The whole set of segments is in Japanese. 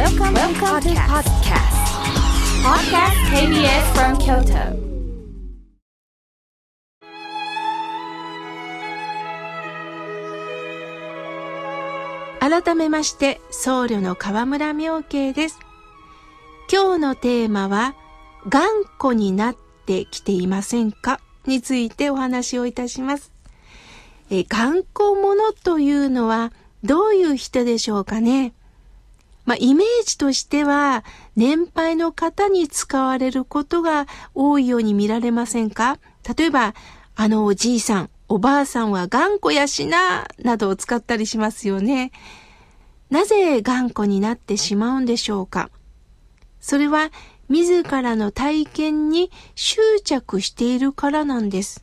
Welcome, Welcome to podcast. Podcast KBS from Kyoto. 改めまして僧侶の河村明慶です。今日のテーマは頑固になってきていませんか？についてお話をいたします。え頑固者というのはどういう人でしょうかね？まあ、イメージとしては、年配の方に使われることが多いように見られませんか？例えば、あのおじいさん、おばあさんは頑固やしな、などを使ったりしますよね。なぜ頑固になってしまうんでしょうか？それは、自らの体験に執着しているからなんです。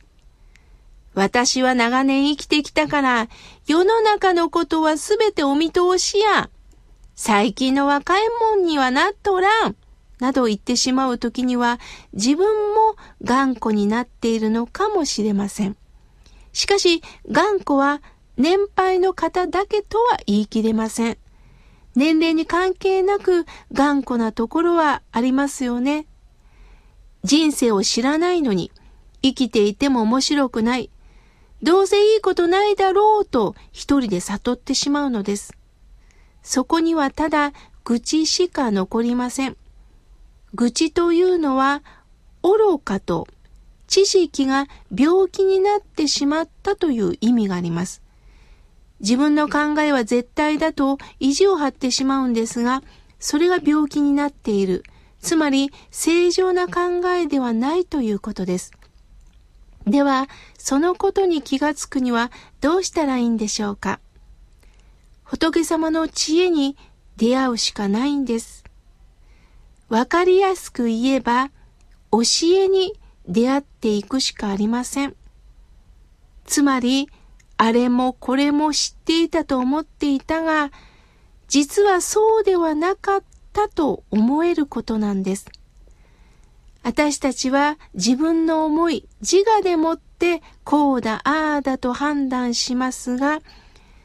私は長年生きてきたから、世の中のことはすべてお見通しや。最近の若いもんにはなっとらん。など言ってしまう時には、自分も頑固になっているのかもしれません。しかし、頑固は年配の方だけとは言い切れません。年齢に関係なく頑固なところはありますよね。人生を知らないのに、生きていても面白くない。どうせいいことないだろうと一人で悟ってしまうのです。そこにはただ愚痴しか残りません。愚痴というのは愚かと知識が病気になってしまったという意味があります。自分の考えは絶対だと意地を張ってしまうんですが、それが病気になっている。つまり正常な考えではないということです。では、そのことに気がつくにはどうしたらいいんでしょうか？仏様の知恵に出会うしかないんです。わかりやすく言えば、教えに出会っていくしかありません。つまり、あれもこれも知っていたと思っていたが、実はそうではなかったと思えることなんです。私たちは自分の思い、自我でもってこうだ、ああだと判断しますが、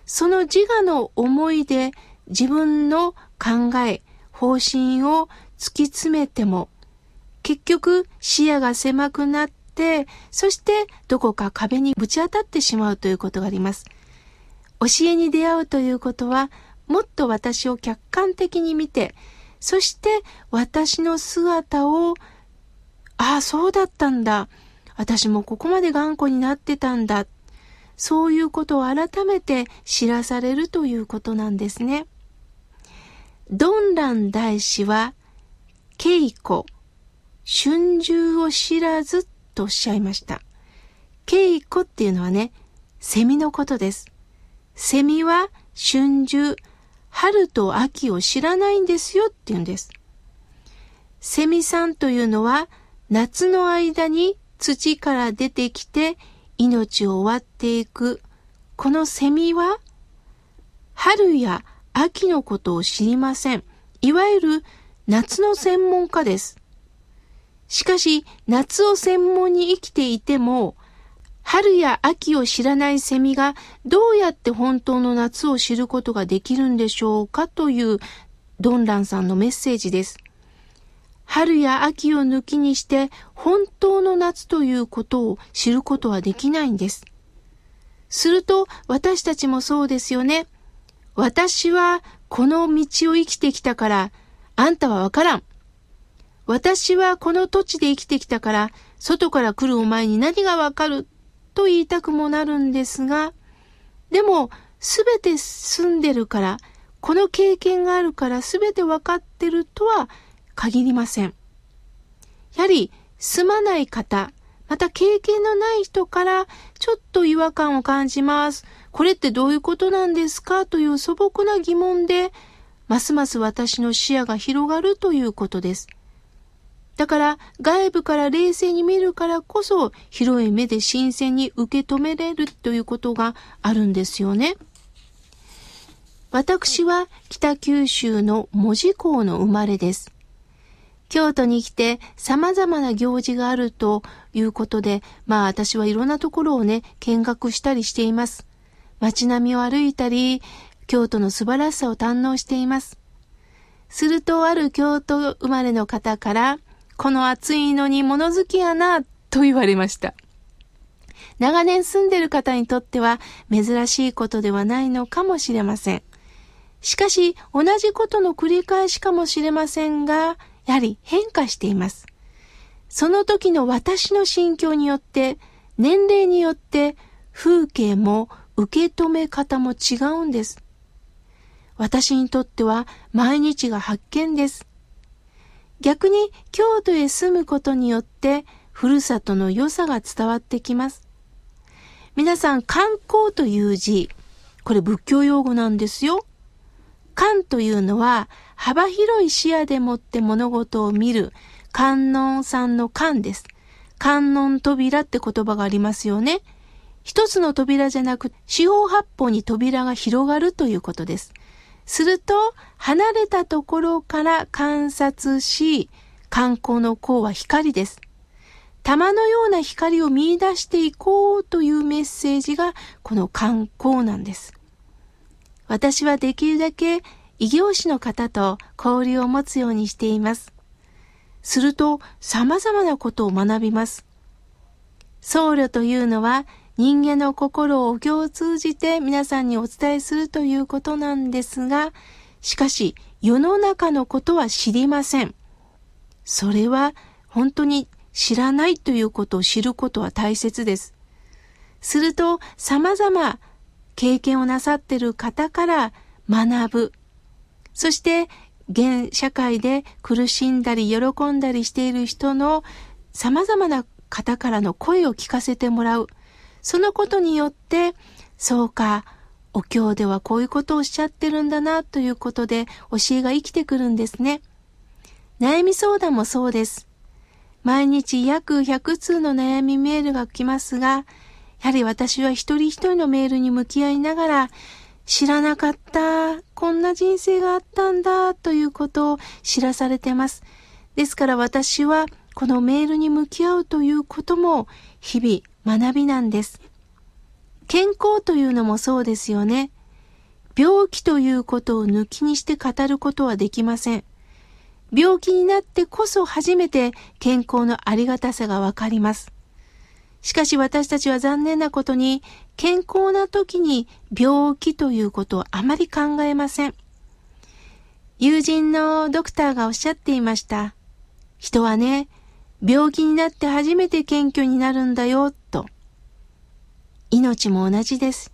その自我の思いで自分の考え、方針を突き詰めても、結局視野が狭くなって、そしてどこか壁にぶち当たってしまうということがあります。教えに出会うということは、もっと私を客観的に見て、そして私の姿をああ、そうだったんだ。私もここまで頑固になってたんだ。そういうことを改めて知らされるということなんですね。ドンラン大師は、稽古、春秋を知らずとおっしゃいました。稽古っていうのはね、セミのことです。セミは春秋、春と秋を知らないんですよって言うんです。セミさんというのは夏の間に土から出てきて命を終わっていくこのセミは春や秋のことを知りません。いわゆる夏の専門家です。しかし夏を専門に生きていても春や秋を知らないセミがどうやって本当の夏を知ることができるんでしょうかというドンランさんのメッセージです。春や秋を抜きにして本当の夏ということを知ることはできないんです。すると私たちもそうですよね。私はこの道を生きてきたからあんたはわからん。私はこの土地で生きてきたから外から来るお前に何がわかる？と言いたくもなるんですが、でもすべて住んでるから、この経験があるからすべてわかってるとは限りません。やはり住まない方、また経験のない人からちょっと違和感を感じます。これってどういうことなんですか？という素朴な疑問で、ますます私の視野が広がるということです。だから外部から冷静に見るからこそ広い目で新鮮に受け止めれるということがあるんですよね。私は北九州の門司港の生まれです。京都に来て様々な行事があるということで、まあ私はいろんなところをね、見学したりしています。街並みを歩いたり、京都の素晴らしさを堪能しています。するとある京都生まれの方から、この暑いのに物好きやな、と言われました。長年住んでる方にとっては珍しいことではないのかもしれません。しかし、同じことの繰り返しかもしれませんが、やはり変化しています。その時の私の心境によって、年齢によって風景も受け止め方も違うんです。私にとっては毎日が発見です。逆に京都へ住むことによってふるさとの良さが伝わってきます。皆さん観光という字、これ仏教用語なんですよ。観というのは幅広い視野でもって物事を見る観音さんの観です。観音扉って言葉がありますよね。一つの扉じゃなく、四方八方に扉が広がるということです。すると、離れたところから観察し、観光の光は光です。玉のような光を見出していこうというメッセージがこの観光なんです。私はできるだけ異業種の方と交流を持つようにしています。すると様々なことを学びます。僧侶というのは人間の心をお経を通じて皆さんにお伝えするということなんですが、しかし世の中のことは知りません。それは本当に知らないということを知ることは大切です。すると様々経験をなさっている方から学ぶ。そして現社会で苦しんだり喜んだりしている人の様々な方からの声を聞かせてもらう。そのことによって、そうか、お経ではこういうことをおっしゃってるんだなということで教えが生きてくるんですね。悩み相談もそうです。毎日約100通の悩みメールが来ますが、やはり私は一人一人のメールに向き合いながら、知らなかった、こんな人生があったんだということを知らされてます。ですから私はこのメールに向き合うということも日々学びなんです。健康というのもそうですよね。病気ということを抜きにして語ることはできません。病気になってこそ初めて健康のありがたさがわかります。しかし私たちは残念なことに健康な時に病気ということをあまり考えません。友人のドクターがおっしゃっていました。人はね、病気になって初めて謙虚になるんだよ、と。命も同じです。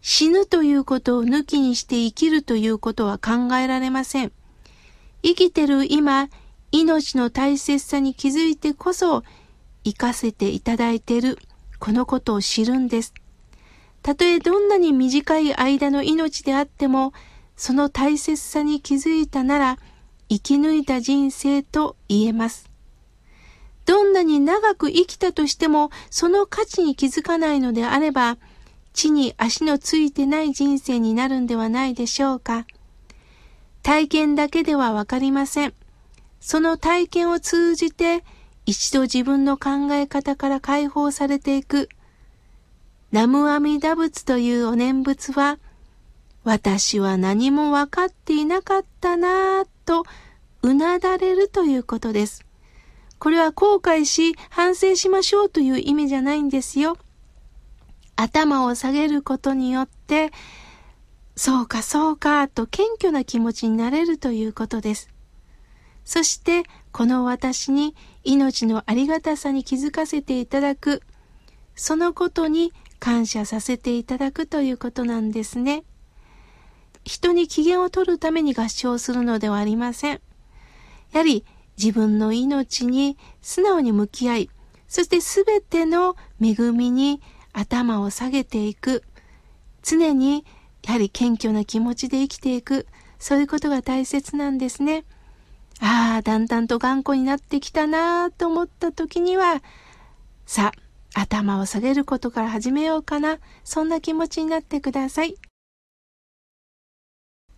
死ぬということを抜きにして生きるということは考えられません。生きてる今、命の大切さに気づいてこそ、生かせていただいている、このことを知るんです。たとえどんなに短い間の命であっても、その大切さに気づいたなら、生き抜いた人生と言えます。どんなに長く生きたとしても、その価値に気づかないのであれば、地に足のついてない人生になるんではないでしょうか。体験だけではわかりません。その体験を通じて、一度自分の考え方から解放されていく。ナムアミダ仏というお念仏は、私は何も分かっていなかったなぁとうなだれるということです。これは後悔し反省しましょうという意味じゃないんですよ。頭を下げることによって、そうかそうかと謙虚な気持ちになれるということです。そして、この私に命のありがたさに気づかせていただく、そのことに感謝させていただくということなんですね。人に機嫌を取るために合唱するのではありません。やはり自分の命に素直に向き合い、そしてすべての恵みに頭を下げていく。常にやはり謙虚な気持ちで生きていく。そういうことが大切なんですね。ああ、だんだんと頑固になってきたなあと思った時には、さあ、頭を下げることから始めようかな。そんな気持ちになってください。